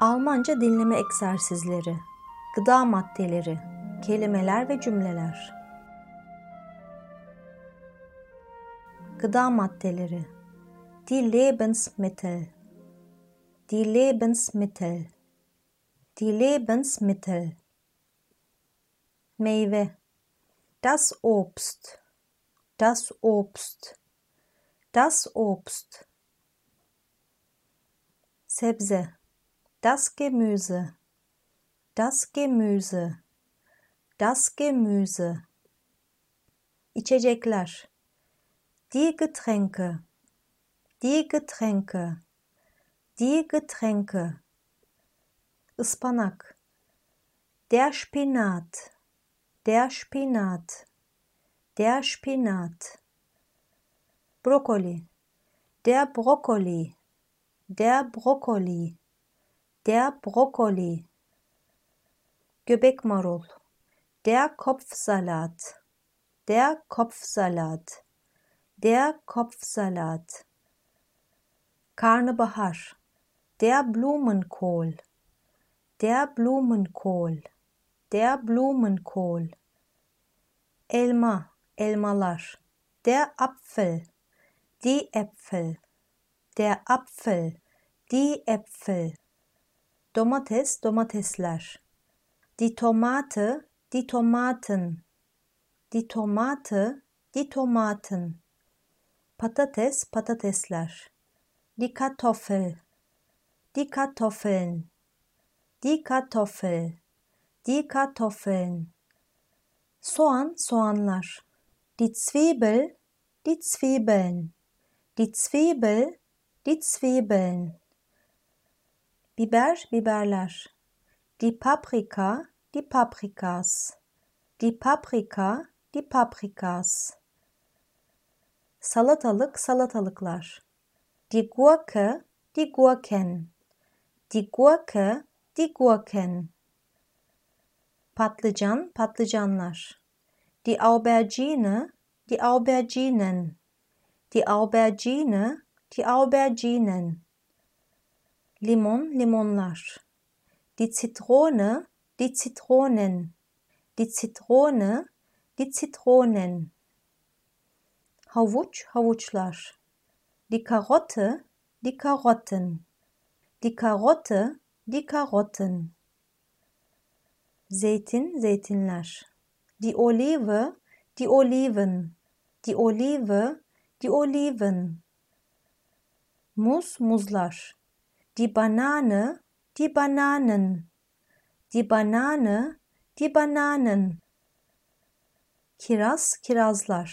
Almanca dinleme egzersizleri, gıda maddeleri, kelimeler ve cümleler. Gıda maddeleri, die Lebensmittel, die Lebensmittel, die Lebensmittel. Meyve, das Obst, das Obst, das Obst. Sebze, das Gemüse, das Gemüse, das Gemüse. İçecekler. Die Getränke, die Getränke, die Getränke. Ispanak. Der Spinat, der Spinat, der Spinat. Brokkoli, der Brokkoli, der Brokkoli der Brokkoli, Göbek marul, der Kopfsalat, der Kopfsalat, der Kopfsalat, Karnabahar, der Blumenkohl, der Blumenkohl, der Blumenkohl, Elma, elmalar, der Apfel, die Äpfel, der Apfel, die Äpfel domates, domatesler. Die Tomate, die Tomaten. Die Tomate, die Tomaten. Patates, patatesler. Die Kartoffel, die Kartoffeln. Die Kartoffel, die Kartoffeln. Soğan, soğanlar. Die Zwiebel, die Zwiebeln. Die Zwiebel, die Zwiebeln. Biber, biberler. Die Paprika, die Paprikas. Die Paprika, die Paprikas. Salatalık, salatalıklar. Die Gurke, die Gurken. Die Gurke, die Gurken. Patlıcan, patlıcanlar. Die Aubergine, die Auberginen. Die Aubergine, die Auberginen. Limon, limonlar. Die Zitrone, die Zitronen. Die Zitrone, die Zitronen. Havuç, havuçlar. Die Karotte, die Karotten. Die Karotte, die Karotten. Zeytin, zeytinler. Die Olive, die Oliven. Die Olive, die Oliven. Muz, muzlar. Die Banane, die Bananen. Die Banane, die Bananen. Kiraz, kirazlar.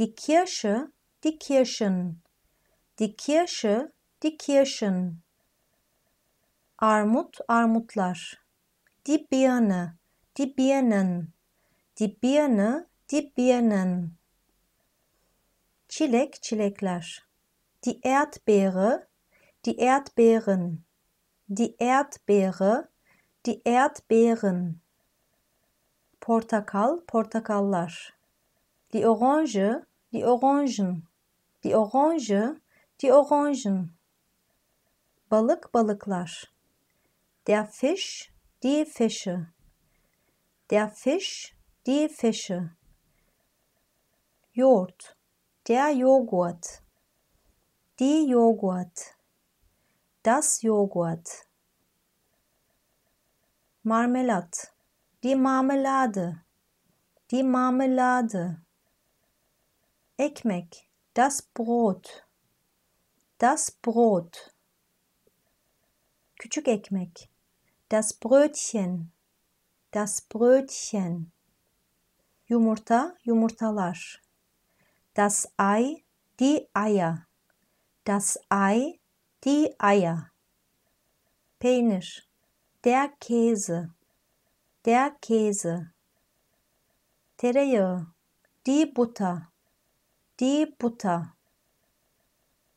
Die Kirsche, die Kirschen. Die Kirsche, die Kirschen. Armut, armutlar. Die Birne, die Birnen. Die Birne, die Birnen. Çilek, çilekler. Die Erdbeere, die Erdbeeren, die Erdbeere, die Erdbeeren. Portakal, portakallar. Die Orange, die Orangen, die Orange, die Orangen. Balık, balıklar. Der Fisch, die Fische. Der Fisch, die Fische. Yoğurt, der Joghurt. Die Joghurt das Joghurt. Marmelat, die Marmelade, die Marmelade. Ekmek, das Brot, das Brot. Küçük ekmek, das Brötchen, das Brötchen. Yumurta, yumurtalar. Das Ei, die Eier. Das Ei, Die Eier. Peynir. Der Käse. Der Käse. Tereyağı. Die Butter. Die Butter.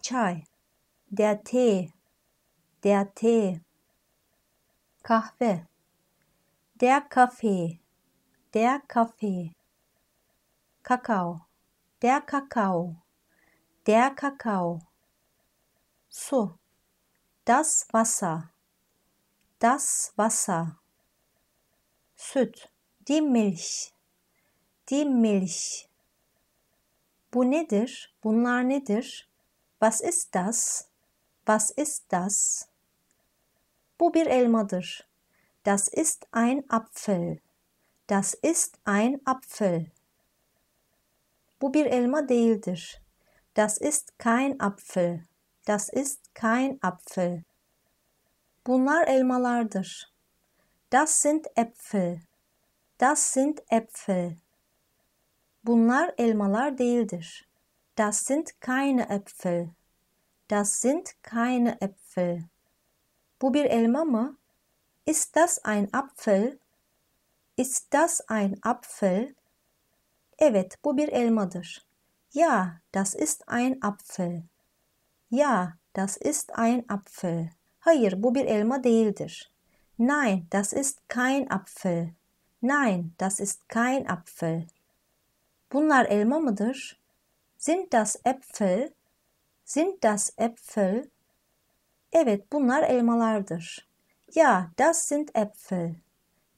Çay. Der Tee. Der Tee. Kahve. Der Kaffee. Der Kaffee. Kakao. Der Kakao. Der Kakao. Su. Das Wasser. Das Wasser. Süt. Die Milch. Die Milch. Bu nedir? Bunlar nedir? Was ist das? Was ist das? Bu bir elmadır. Das ist ein Apfel. Das ist ein Apfel. Bu bir elma değildir. Das ist kein Apfel. Das ist kein Apfel. Bunlar elmalardır. Das sind Äpfel. Das sind Äpfel. Bunlar elmalar değildir. Das sind keine Äpfel. Das sind keine Äpfel. Bu bir elma mı? Ist das ein Apfel? Ist das ein Apfel? Evet, bu bir elmadır. Ja, das ist ein Apfel. Ja, das ist ein Apfel. Hayır, bu bir elma değildir. Nein, das ist kein Apfel. Nein, das ist kein Apfel. Bunlar elma mıdır? Sind das Äpfel? Sind das Äpfel? Evet, bunlar elmalardır. Ja, das sind Äpfel.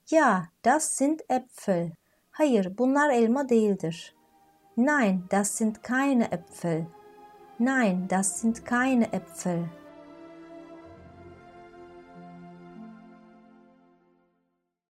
Ja, das sind Äpfel. Hayır, bunlar elma değildir. Nein, das sind keine Äpfel. Nein, das sind keine Äpfel.